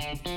and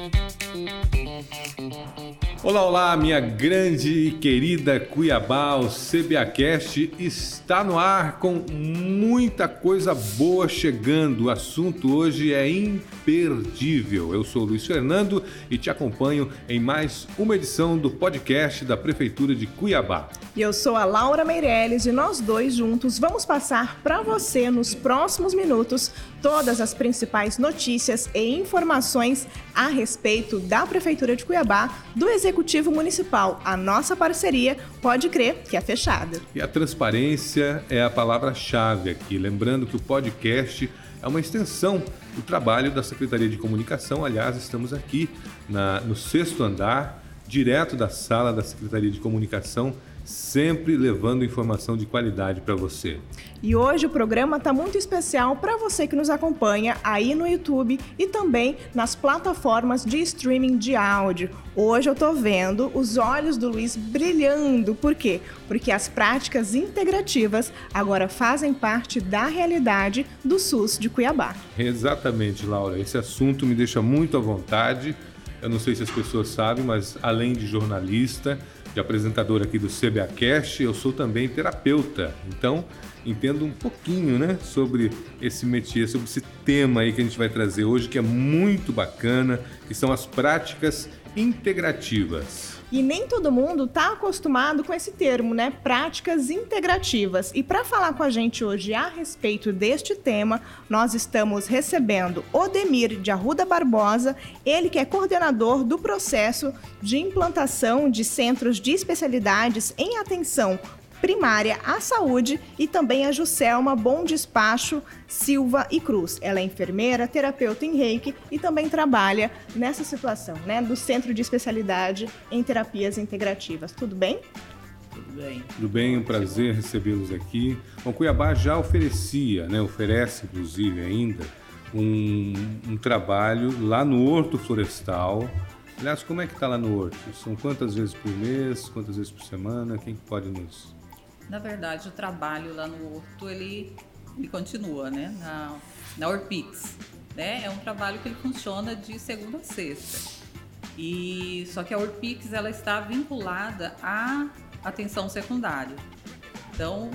Olá, olá, minha grande e querida Cuiabá, o CBAcast está no ar com muita coisa boa chegando. O assunto hoje é imperdível. Eu sou Luiz Fernando e te acompanho em mais uma edição do podcast da Prefeitura de Cuiabá. E eu sou a Laura Meirelles e nós dois juntos vamos passar para você nos próximos minutos todas as principais notícias e informações a respeito da Prefeitura de Cuiabá, do Executivo Municipal. A nossa parceria pode crer que é fechada. E a transparência é a palavra-chave aqui. Lembrando que o podcast é uma extensão do trabalho da Secretaria de Comunicação. Aliás, estamos aqui na, no sexto andar, direto da sala da Secretaria de Comunicação sempre levando informação de qualidade para você. E hoje o programa está muito especial para você que nos acompanha aí no YouTube e também nas plataformas de streaming de áudio. Hoje eu estou vendo os olhos do Luiz brilhando. Por quê? Porque as práticas integrativas agora fazem parte da realidade do SUS de Cuiabá. Exatamente, Laura. Esse assunto me deixa muito à vontade. Eu não sei se as pessoas sabem, mas além de jornalista, de apresentador aqui do CBAcast, eu sou também terapeuta. Então, entendo um pouquinho, né, sobre esse métier, sobre esse tema aí que a gente vai trazer hoje, que é muito bacana, que são as práticas integrativas. E nem todo mundo está acostumado com esse termo, né? Práticas integrativas. E para falar com a gente hoje a respeito deste tema, nós estamos recebendo Odemir de Arruda Barbosa, ele que é coordenador do processo de implantação de centros de especialidades em atenção primária à saúde e também a Juscelma Bom Despacho Silva e Cruz. Ela é enfermeira, terapeuta em reiki e também trabalha nessa situação, né, do Centro de Especialidade em Terapias Integrativas. Tudo bem? Tudo bem. Tudo bem, um prazer recebê-los aqui. O Cuiabá já oferecia, né, oferece inclusive ainda, um, um trabalho lá no Horto Florestal, Aliás, como é que está lá no Horto? São quantas vezes por mês, quantas vezes por semana? Quem pode nos na verdade, o trabalho lá no Horto, ele, ele continua, né? Na, na Orpix, né? É um trabalho que ele funciona de segunda a sexta. E só que a Orpix ela está vinculada à atenção secundária. Então,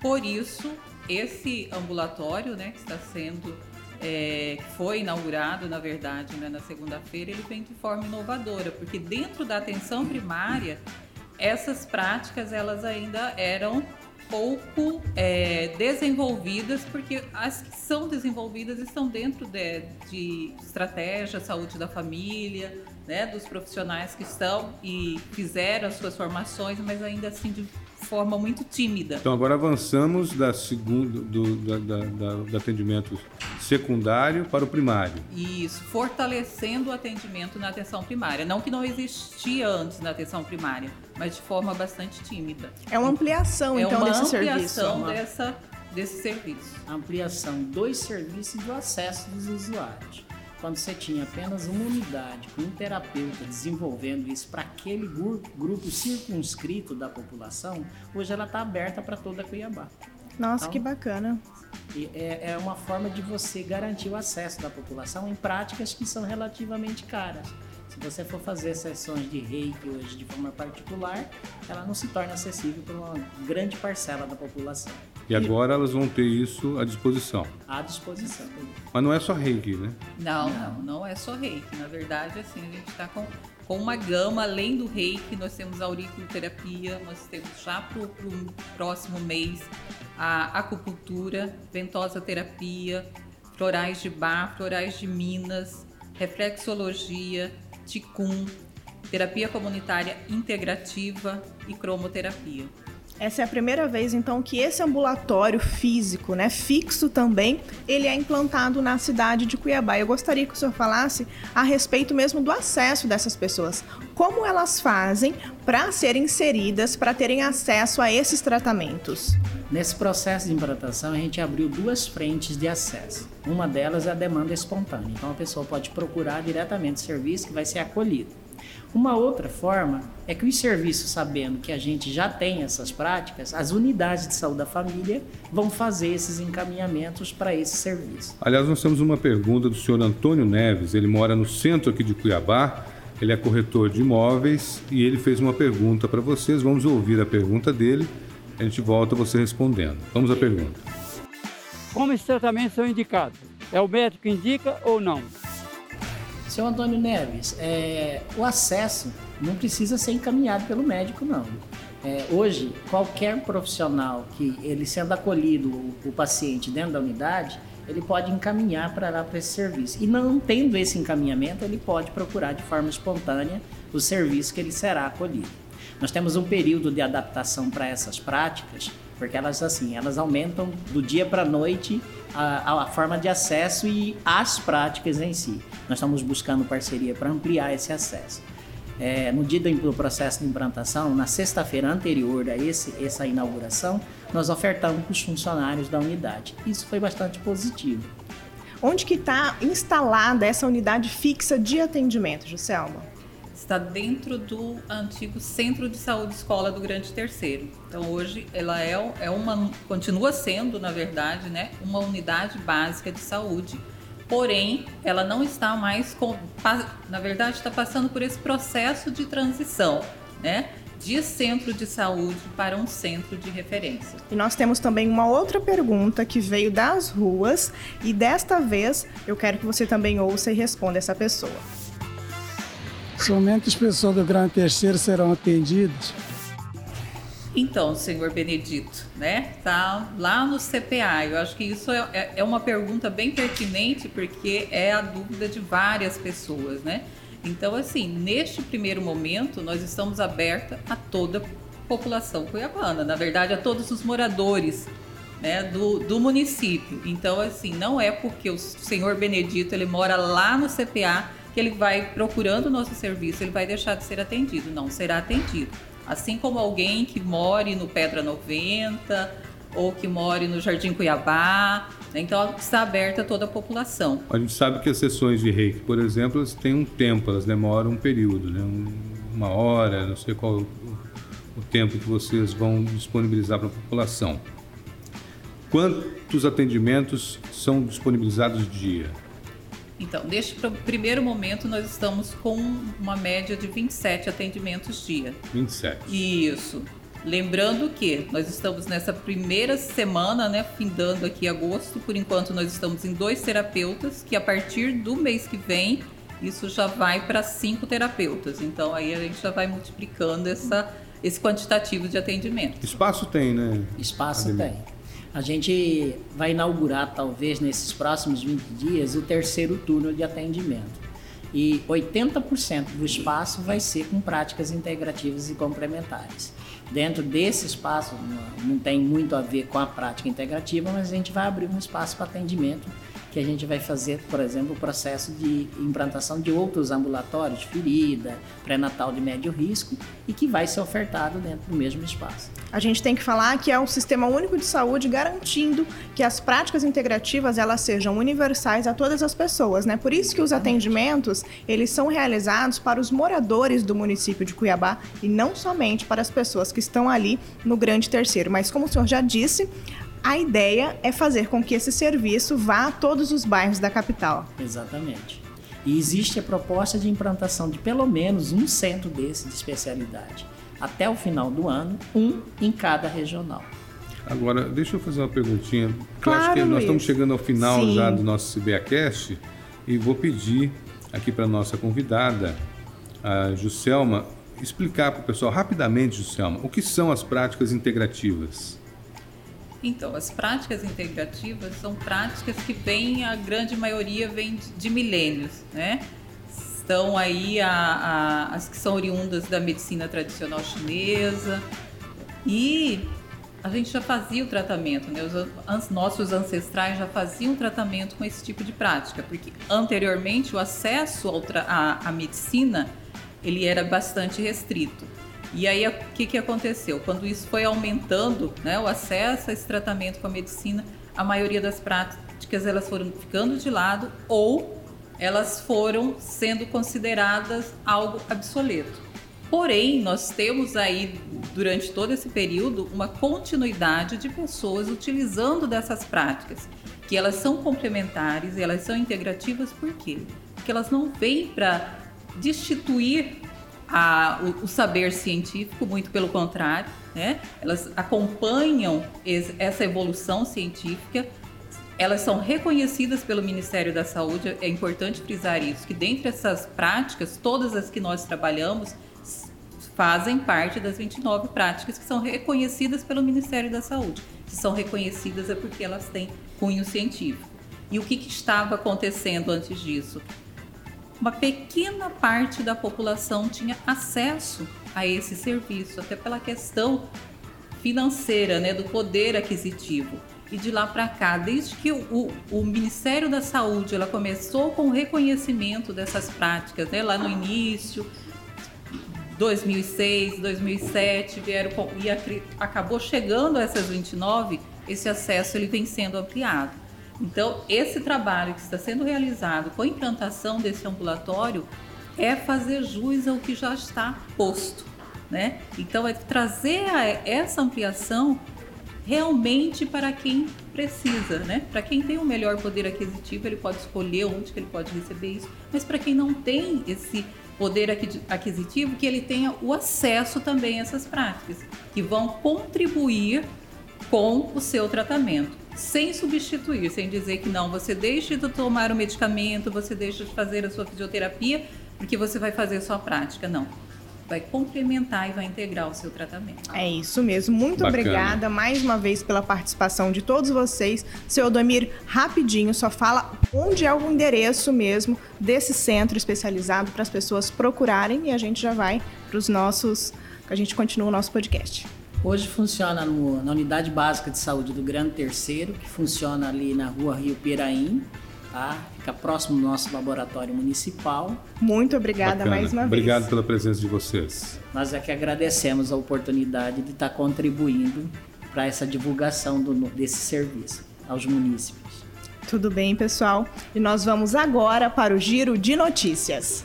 por isso esse ambulatório, né, que está sendo é, foi inaugurado, na verdade, né, na segunda-feira, ele vem de forma inovadora, porque dentro da atenção primária essas práticas elas ainda eram pouco é, desenvolvidas, porque as que são desenvolvidas estão dentro de, de estratégia, saúde da família, né, dos profissionais que estão e fizeram as suas formações, mas ainda assim de forma muito tímida. Então agora avançamos da segunda, do, da, da, da, do atendimento secundário para o primário. Isso, fortalecendo o atendimento na atenção primária. Não que não existia antes na atenção primária, mas de forma bastante tímida. É uma ampliação, é então, uma desse ampliação serviço. Dessa, desse serviço. Ampliação dos serviços e do acesso dos usuários quando você tinha apenas uma unidade com um terapeuta desenvolvendo isso para aquele grupo circunscrito da população, hoje ela está aberta para toda a Cuiabá. Nossa, então, que bacana. É, é uma forma de você garantir o acesso da população em práticas que são relativamente caras. Se você for fazer sessões de reiki hoje de forma particular, ela não se torna acessível para uma grande parcela da população. E agora elas vão ter isso à disposição. À disposição. Mas não é só reiki, né? Não, não, não é só reiki. Na verdade, assim, a gente está com, com uma gama, além do reiki, nós temos auriculoterapia, nós temos já para o próximo mês a acupuntura, ventosa terapia, florais de bar, florais de minas, reflexologia, ticum, terapia comunitária integrativa e cromoterapia. Essa é a primeira vez, então, que esse ambulatório físico, né, fixo também, ele é implantado na cidade de Cuiabá. Eu gostaria que o senhor falasse a respeito mesmo do acesso dessas pessoas. Como elas fazem para serem inseridas, para terem acesso a esses tratamentos? Nesse processo de implantação, a gente abriu duas frentes de acesso. Uma delas é a demanda espontânea. Então, a pessoa pode procurar diretamente o serviço que vai ser acolhido. Uma outra forma é que os serviços, sabendo que a gente já tem essas práticas, as unidades de saúde da família vão fazer esses encaminhamentos para esse serviço. Aliás, nós temos uma pergunta do senhor Antônio Neves, ele mora no centro aqui de Cuiabá, ele é corretor de imóveis e ele fez uma pergunta para vocês. Vamos ouvir a pergunta dele, a gente volta você respondendo. Vamos à pergunta. Como esses tratamentos são indicados? É o médico que indica ou não? Seu Antônio Neves, é, o acesso não precisa ser encaminhado pelo médico, não. É, hoje, qualquer profissional que ele sendo acolhido, o, o paciente dentro da unidade, ele pode encaminhar para lá para esse serviço. E não tendo esse encaminhamento, ele pode procurar de forma espontânea o serviço que ele será acolhido. Nós temos um período de adaptação para essas práticas, porque elas assim, elas aumentam do dia para a noite a, a, forma de acesso e as práticas em si. Nós estamos buscando parceria para ampliar esse acesso. É, no dia do processo de implantação, na sexta-feira anterior a esse, essa inauguração, nós ofertamos para os funcionários da unidade. Isso foi bastante positivo. Onde que está instalada essa unidade fixa de atendimento, Juscelma? Está dentro do antigo Centro de Saúde Escola do Grande Terceiro. Então hoje ela é, é uma, continua sendo, na verdade, né, uma unidade básica de saúde porém ela não está mais com, na verdade está passando por esse processo de transição, né? De centro de saúde para um centro de referência. E nós temos também uma outra pergunta que veio das ruas e desta vez eu quero que você também ouça e responda essa pessoa. Somente as pessoas do Grande Terceiro serão atendidas então, senhor Benedito, né? Tá lá no CPA. Eu acho que isso é, é, é uma pergunta bem pertinente porque é a dúvida de várias pessoas, né? Então, assim, neste primeiro momento, nós estamos aberta a toda a população cuiabana, na verdade, a todos os moradores né, do, do município. Então, assim, não é porque o senhor Benedito ele mora lá no CPA que ele vai procurando o nosso serviço, ele vai deixar de ser atendido. Não, será atendido. Assim como alguém que more no Pedra 90 ou que more no Jardim Cuiabá. Né? Então, está aberta toda a população. A gente sabe que as sessões de reiki, por exemplo, elas têm um tempo, elas demoram um período, né? uma hora, não sei qual o tempo que vocês vão disponibilizar para a população. Quantos atendimentos são disponibilizados dia? Então, neste primeiro momento, nós estamos com uma média de 27 atendimentos dia. 27. Isso. Lembrando que nós estamos nessa primeira semana, né, findando aqui agosto, por enquanto nós estamos em dois terapeutas, que a partir do mês que vem, isso já vai para cinco terapeutas. Então aí a gente já vai multiplicando essa, esse quantitativo de atendimento. Espaço tem, né? Espaço tem. A gente vai inaugurar, talvez nesses próximos 20 dias, o terceiro turno de atendimento. E 80% do espaço vai ser com práticas integrativas e complementares. Dentro desse espaço, não tem muito a ver com a prática integrativa, mas a gente vai abrir um espaço para atendimento que a gente vai fazer, por exemplo, o processo de implantação de outros ambulatórios, de ferida, pré-natal de médio risco, e que vai ser ofertado dentro do mesmo espaço. A gente tem que falar que é um sistema único de saúde garantindo que as práticas integrativas elas sejam universais a todas as pessoas, né? Por isso que os atendimentos, eles são realizados para os moradores do município de Cuiabá e não somente para as pessoas que estão ali no Grande Terceiro. Mas como o senhor já disse, a ideia é fazer com que esse serviço vá a todos os bairros da capital. Exatamente. E existe a proposta de implantação de pelo menos um centro desse de especialidade. Até o final do ano, um em cada regional. Agora, deixa eu fazer uma perguntinha. Claro, eu acho que Luiz. nós estamos chegando ao final Sim. já do nosso CBAcast e vou pedir aqui para nossa convidada, a Juscelma, explicar para o pessoal rapidamente, Juscelma, o que são as práticas integrativas. Então, as práticas integrativas são práticas que vêm, a grande maioria vem de, milênios, né? Estão aí a, a, as que são oriundas da medicina tradicional chinesa e a gente já fazia o tratamento, né? Os nossos ancestrais já faziam tratamento com esse tipo de prática, porque anteriormente o acesso à, à medicina ele era bastante restrito. E aí o que, que aconteceu? Quando isso foi aumentando, né, o acesso a esse tratamento com a medicina, a maioria das práticas elas foram ficando de lado ou elas foram sendo consideradas algo obsoleto. Porém, nós temos aí, durante todo esse período, uma continuidade de pessoas utilizando dessas práticas, que elas são complementares e elas são integrativas, por quê? Porque elas não vêm para destituir a, o, o, saber científico, muito pelo contrário, né? elas acompanham essa evolução científica, elas são reconhecidas pelo Ministério da Saúde, é importante frisar isso, que dentre essas práticas, todas as que nós trabalhamos, fazem parte das 29 práticas que são reconhecidas pelo Ministério da Saúde. Se são reconhecidas é porque elas têm cunho científico. E o que, que estava acontecendo antes disso? Uma pequena parte da população tinha acesso a esse serviço, até pela questão financeira, né, do poder aquisitivo. E de lá para cá, desde que o, o, Ministério da Saúde ela começou com o reconhecimento dessas práticas, né, lá no início, 2006, 2007, vieram e acabou chegando a essas 29, esse acesso ele vem sendo ampliado. Então, esse trabalho que está sendo realizado com a implantação desse ambulatório é fazer jus ao que já está posto, né? Então, é trazer essa ampliação realmente para quem precisa, né? Para quem tem o um melhor poder aquisitivo, ele pode escolher onde que ele pode receber isso, mas para quem não tem esse poder aquisitivo, que ele tenha o acesso também a essas práticas, que vão contribuir com o seu tratamento, sem substituir, sem dizer que não, você deixe de tomar o medicamento, você deixa de fazer a sua fisioterapia, porque você vai fazer a sua prática. Não vai complementar e vai integrar o seu tratamento. É isso mesmo. Muito Bacana. obrigada mais uma vez pela participação de todos vocês. Seu Odomir, rapidinho, só fala onde é o endereço mesmo desse centro especializado para as pessoas procurarem e a gente já vai para os nossos. A gente continua o nosso podcast. Hoje funciona no, na Unidade Básica de Saúde do Grande Terceiro, que funciona ali na rua Rio Piraim, tá? Fica próximo do nosso laboratório municipal. Muito obrigada Bacana. mais uma vez. Obrigado pela presença de vocês. Nós é que agradecemos a oportunidade de estar contribuindo para essa divulgação do, desse serviço aos munícipes. Tudo bem, pessoal? E nós vamos agora para o giro de notícias.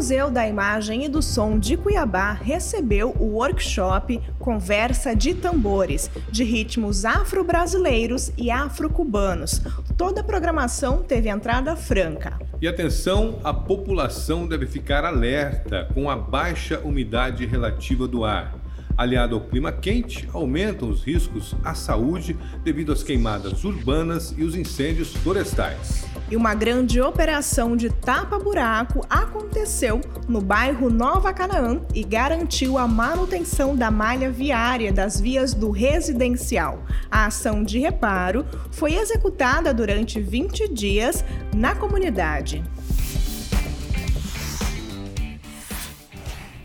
Museu da Imagem e do Som de Cuiabá recebeu o workshop Conversa de Tambores, de ritmos afro-brasileiros e afro-cubanos. Toda a programação teve entrada franca. E atenção, a população deve ficar alerta com a baixa umidade relativa do ar aliado ao clima quente, aumentam os riscos à saúde devido às queimadas urbanas e os incêndios florestais. E uma grande operação de tapa-buraco aconteceu no bairro Nova Canaã e garantiu a manutenção da malha viária das vias do residencial. A ação de reparo foi executada durante 20 dias na comunidade.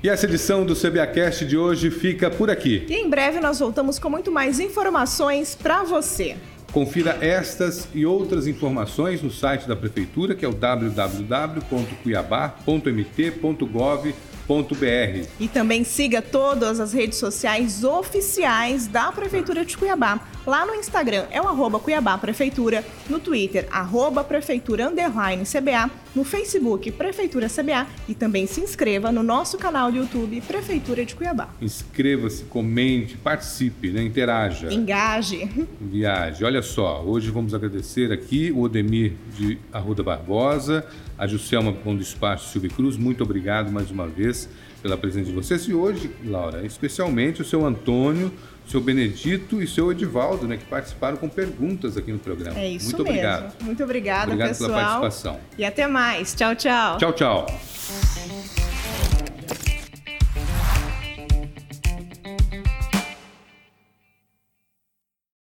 E essa edição do CBAcast de hoje fica por aqui. E em breve nós voltamos com muito mais informações para você. Confira estas e outras informações no site da Prefeitura, que é o www.cuiabá.mt.gov.br e também siga todas as redes sociais oficiais da Prefeitura de Cuiabá. Lá no Instagram é o arroba Cuiabá Prefeitura, no Twitter, arroba Prefeitura Underline CBA, no Facebook Prefeitura CBA e também se inscreva no nosso canal do YouTube Prefeitura de Cuiabá. Inscreva-se, comente, participe, né? interaja. Engaje. Viaje. Olha só, hoje vamos agradecer aqui o Odemir de Arruda Barbosa, a Juscelma Bom do Espaço Silvio Cruz, muito obrigado mais uma vez pela presença de vocês. E hoje, Laura, especialmente o seu Antônio, seu Benedito e seu Edivaldo, né, que participaram com perguntas aqui no programa. É isso Muito mesmo. obrigado. Muito obrigada, obrigado pessoal. pela participação. E até mais. Tchau, tchau. Tchau, tchau.